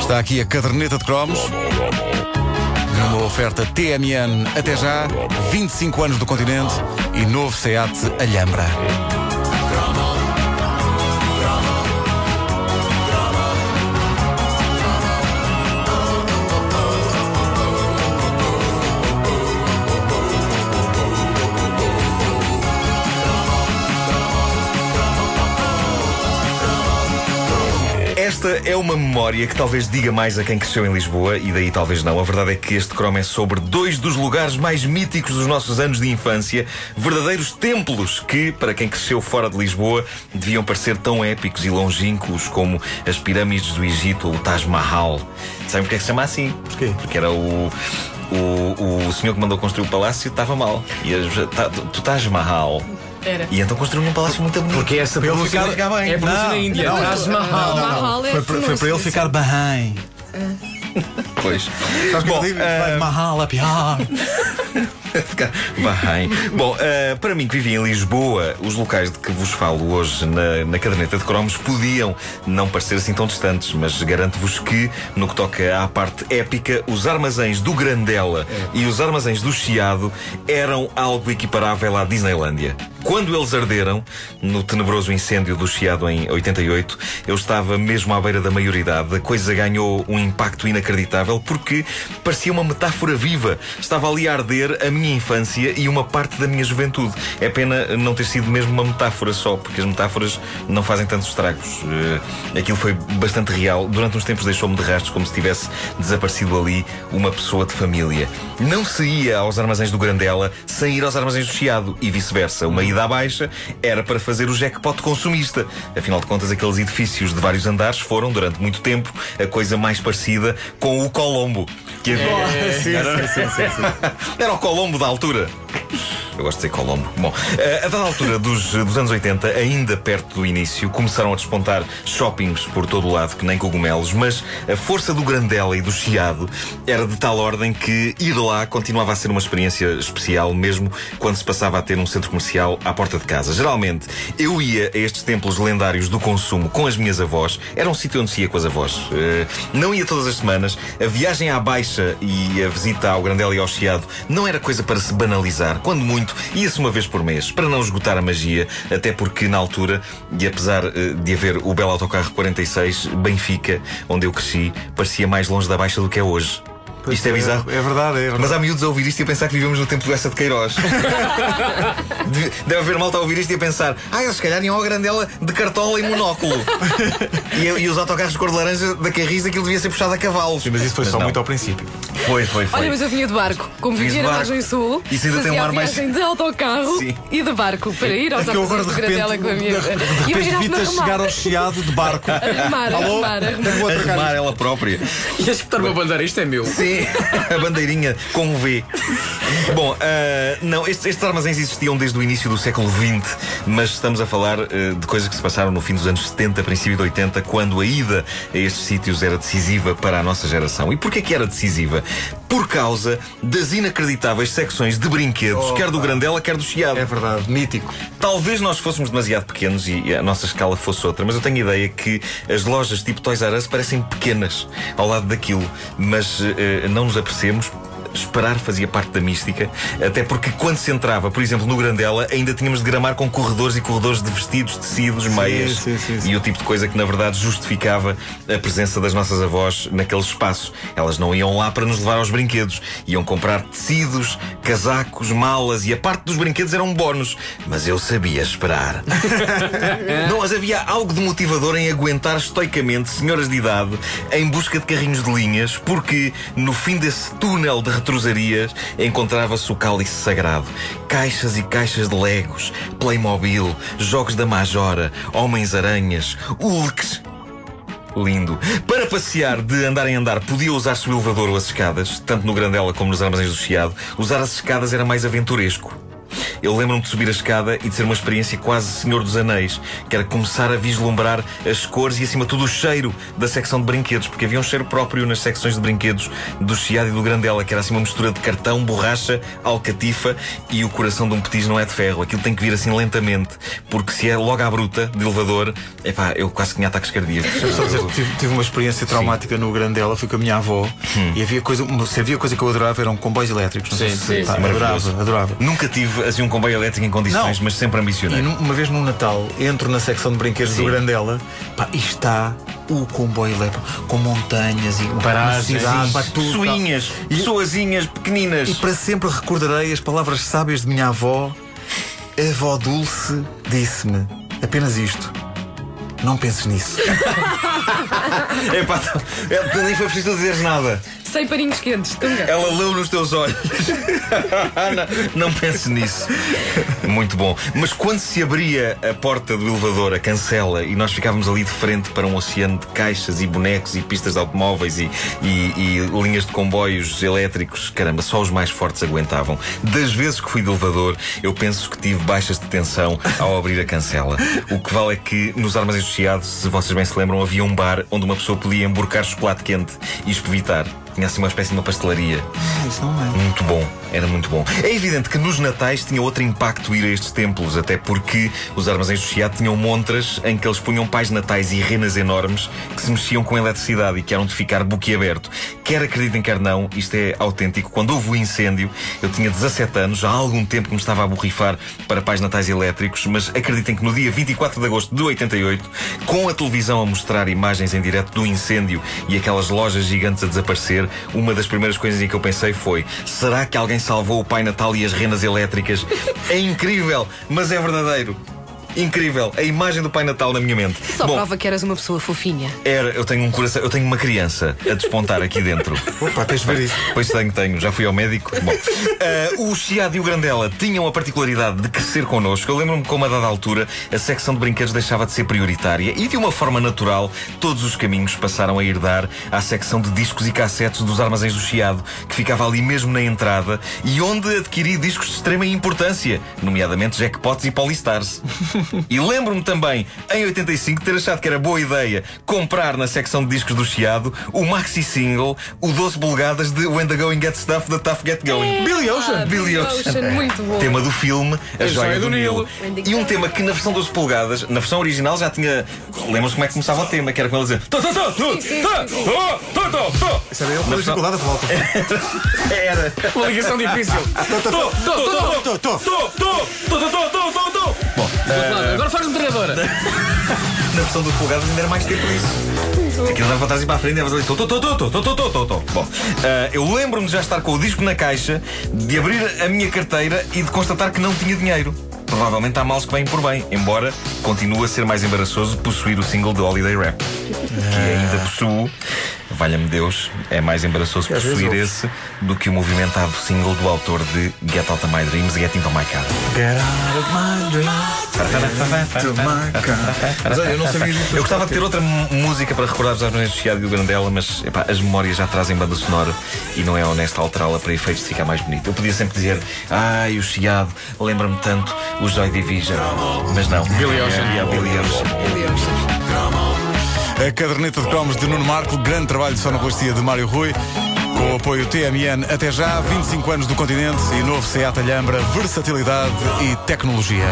Está aqui a caderneta de cromos. Numa oferta TMN até já, 25 anos do continente e novo SEAT Alhambra. Esta é uma memória que talvez diga mais a quem cresceu em Lisboa, e daí talvez não. A verdade é que este cromo é sobre dois dos lugares mais míticos dos nossos anos de infância, verdadeiros templos que, para quem cresceu fora de Lisboa, deviam parecer tão épicos e longínquos como as pirâmides do Egito ou o Taj Mahal. Sabem porque é que se chama assim? Porquê? Porque era o. O, o senhor que mandou construir o palácio estava mal. E as, tu Taj Mahal. Era. E então construiu um palácio muito bonito. Porque essa Para ele pronúncia ficar- ficar bem. É pronúncia Não, na Índia. não, Taj Mahal. Mahal é Foi, para- foi para ele ficar bem. Pois. Sabes que Bom, eu digo? ah, Vai Mahal a pior. Ficar bem. Bom, eh, para mim que vivi em Lisboa, os locais de que vos falo hoje na, na caderneta de cromos podiam não parecer assim tão distantes, mas garanto-vos que, no que toca à parte épica, os armazéns do Grandela e os armazéns do Chiado eram algo equiparável à Disneylândia. Quando eles arderam, no tenebroso incêndio do Chiado em 88, eu estava mesmo à beira da maioridade. A coisa ganhou um impacto inacreditável porque parecia uma metáfora viva. Estava ali a arder a minha infância e uma parte da minha juventude. É pena não ter sido mesmo uma metáfora só, porque as metáforas não fazem tantos estragos. Eh, aquilo foi bastante real. Durante uns tempos deixou-me de rastros como se tivesse desaparecido ali uma pessoa de família. Não se ia aos armazéns do Grandela sem ir aos armazéns do Chiado e vice-versa. Uma ida à baixa era para fazer o jackpot consumista. Afinal de contas, aqueles edifícios de vários andares foram, durante muito tempo, a coisa mais parecida com o Colombo. Que havia. era, era o Colombo da altura. Eu gosto de dizer Colombo. Bom, eh, a dada altura dos, dos anos 80, ainda perto do início, começaram a despontar shoppings por todo o lado, que nem cogumelos, mas a força do Grandela e do Chiado era de tal ordem que ir lá continuava a ser uma experiência especial, mesmo quando se passava a ter um centro comercial à porta de casa. Geralmente, eu ia a estes templos lendários do consumo com as minhas avós, era um sítio onde se ia com as avós. Eh, não ia todas as semanas, a viagem à Baixa e a visita ao Grandela e ao Chiado não era coisa para se banalizar, quando muito, ia-se uma vez por mês, para não esgotar a magia, até porque na altura, e apesar eh, de haver o belo autocarro 46, Benfica, onde eu cresci, parecia mais longe da Baixa do que é hoje. Isto é bizarro. É verdade, é verdade. Mas há miúdos a ouvir isto e a pensar que vivemos no tempo do essa de Queiroz. Deve- haver malta a ouvir isto e a pensar: ah, eles se calhar iam ao Grandela de cartola e monóculo. e, e os autocarros de cor de laranja da Carris, aquilo devia ser puxado a cavalos. Mas isso foi só não. muito ao princípio. Foi, foi, foi. Olha, mas eu vinha de barco. Como de na margem sul, Isso ainda tem um ar mais- de autocarro Sim. e de barco para ir aos É que eu agora armazéns de de repente, Grandela com a minha. de, E repente arrumar. chegar ao chiado de barco. Arrumar, Alô? arrumar, arrumar. Arrumar ela própria. E a espetar uma bandeira, isto é meu. Sim, a bandeirinha com um V. Bom, ah, não, estes, estes armazéns existiam desde o início do século XX, mas estamos a falar ah, de coisas que se passaram no fim dos anos 70, princípio de 80, quando a ida a estes sítios era decisiva para a nossa geração. E porquê que era decisiva? Por causa das inacreditáveis secções de brinquedos, quer do Grandela, quer do Chiado. É verdade, mítico. Talvez nós fôssemos demasiado pequenos e a nossa escala fosse outra, mas eu tenho a ideia que as lojas tipo Toys R Us parecem pequenas ao lado daquilo, mas eh, não nos apercebemos. Esperar fazia parte da mística, até porque quando se entrava, por exemplo, no Grandela, ainda tínhamos de gramar com corredores e corredores de vestidos, tecidos, meias sim, sim, sim. e o tipo de coisa que na verdade justificava a presença das nossas avós naquele espaço. Elas não iam lá para nos levar aos brinquedos, iam comprar tecidos, casacos, malas e a parte dos brinquedos era um bónus. Mas eu sabia esperar. não, mas havia algo de motivador em aguentar estoicamente senhoras de idade em busca de carrinhos de linhas, porque no fim desse túnel de retrosarias encontrava-se o cálice sagrado. Caixas e caixas de legos, Playmobil, jogos da Majora, Homens-Aranhas, Hulks. Lindo. Para passear de andar em andar, podia usar-se o elevador ou as escadas, tanto no Grandela como nos armazéns do Chiado. Usar as escadas era mais aventuresco. Eu lembro-me de subir a escada e de ser uma experiência quase Senhor dos Anéis, que era começar a vislumbrar as cores e, acima de tudo, o cheiro da secção de brinquedos, porque havia um cheiro próprio nas secções de brinquedos do Chiado e do Grandela, que era assim uma mistura de cartão, borracha, alcatifa e o coração de um petis não é de ferro. Aquilo tem que vir assim lentamente, porque se é logo à bruta, de elevador, epá, eu quase tinha ataques cardíacos. Tive, tive uma experiência traumática no Grandela, fui com a minha avó e havia coisa, se havia coisa que eu adorava eram comboios elétricos. Não sei Sim, se- sim, pá, sim, maravilhoso. adorava, adorava. Nunca tive assim um comboio elétrico em condições, Não. mas sempre ambicionei. E num- uma vez no Natal entro na secção de brinquedos Sim. do Grandela pá, e está o comboio elétrico com montanhas e Paragens. cidade, Sim. pá, tudo, Pessoinhas, E- pessoazinhas pequeninas. E para sempre recordarei as palavras sábias de minha avó. A avó Dulce disse-me apenas isto. Não penses nisso. Epá, é, nem foi preciso dizer nada. Sem paninhos quentes. Tunga. Ela leu nos teus olhos. não, não penses nisso. Muito bom. Mas quando se abria a porta do elevador, a cancela, e nós ficávamos ali de frente para um oceano de caixas e bonecos e pistas de automóveis e, e- e linhas de comboios elétricos, caramba, só os mais fortes aguentavam. Das vezes que fui de elevador, eu penso que tive baixas de tensão ao abrir a cancela. O que vale é que nos armazéns associados, se vocês bem se lembram, havia um bar onde uma pessoa podia emborcar chocolate quente e espevitar. Tinha assim uma espécie de uma pastelaria. Isso não é. Muito bom, era muito bom. É evidente que nos Natais tinha outro impacto ir a estes templos, até porque os armazéns do Chiado tinham montras em que eles punham pais natais e renas enormes que se mexiam com eletricidade e que eram de ficar boquiaberto. Quer acreditem, quer não, isto é autêntico. Quando houve o incêndio, eu tinha 17 anos, já há algum tempo que me estava a borrifar para pais natais elétricos, mas acreditem que no dia 24 de agosto de 88, com a televisão a mostrar imagens em direto do incêndio e aquelas lojas gigantes a desaparecer, uma das primeiras coisas em que eu pensei foi: será que alguém salvou o Pai Natal e as renas elétricas? É incrível, mas é verdadeiro. Incrível, a imagem do Pai Natal na minha mente. Só Bom, prova que eras uma pessoa fofinha. era, eu tenho um coração, eu tenho uma criança a despontar aqui dentro. Opa, tens de ver isso. Pois tenho, tenho. Já fui ao médico. Bom, eh, o Chiado e o Grandela tinham a particularidade de crescer connosco. Eu lembro-me como, a dada altura, a secção de brinquedos deixava de ser prioritária e, de uma forma natural, todos os caminhos passaram a ir dar à secção de discos e cassetes dos armazéns do Chiado, que ficava ali mesmo na entrada e onde adquiri discos de extrema importância, nomeadamente Jackpots e Polystars. E lembro-me também, em 85, de ter achado que era boa ideia comprar na secção de discos do Chiado o maxi single, o 12 polegadas de When the Going Gets Stuff da Tough Get Going. Billy Ocean. Ah, Billy Ocean. Muito bom. Tema do filme A, Joia, Joia do, do Nilo. Nilo. E um tema que na versão 12 polegadas, na versão original já tinha. Lembram-se como é que começava o tema? Que era com ele dizer. Isso era ele com a dificuldade a volta. Era. Uma ligação difícil. Bom, é. Agora faz um treinador. Na versão do polegadas ainda era mais tempo isso. Aquilo dava para trás e para a frente, e vai Tô, tô, tô, tô, tô, tô, tô, tô. Bom, eh, eu lembro-me de já estar com o disco na caixa, de abrir a minha carteira e de constatar que não tinha dinheiro. Provavelmente há males que vêm por bem, embora continue a ser mais embaraçoso possuir o single de Holiday Rap, que ainda ah. possuo valha-me Deus, é mais embaraçoso às possuir esse do que o movimentado single do autor de Get Out of My Dreams e Get Into My Car. Get out of my dreams to my car. Mas olha, eu não sabia disso. Eu gostava de ter outra música para recordar os Armões do Chiado e o Grandela, mas epá, as memórias já trazem banda sonora e não é honesto alterá-la para efeitos de ficar mais bonito. Eu podia sempre dizer, ai, o Chiado, lembra-me tanto o Joy Division. Mas não. Billy Ocean. É, é, Billy Ocean. A caderneta de cromos de Nuno Marco, grande trabalho de sonoplastia de Mário Rui. Com o apoio TMN, até já, 25 anos do continente e novo Seat Alhambra, versatilidade e tecnologia.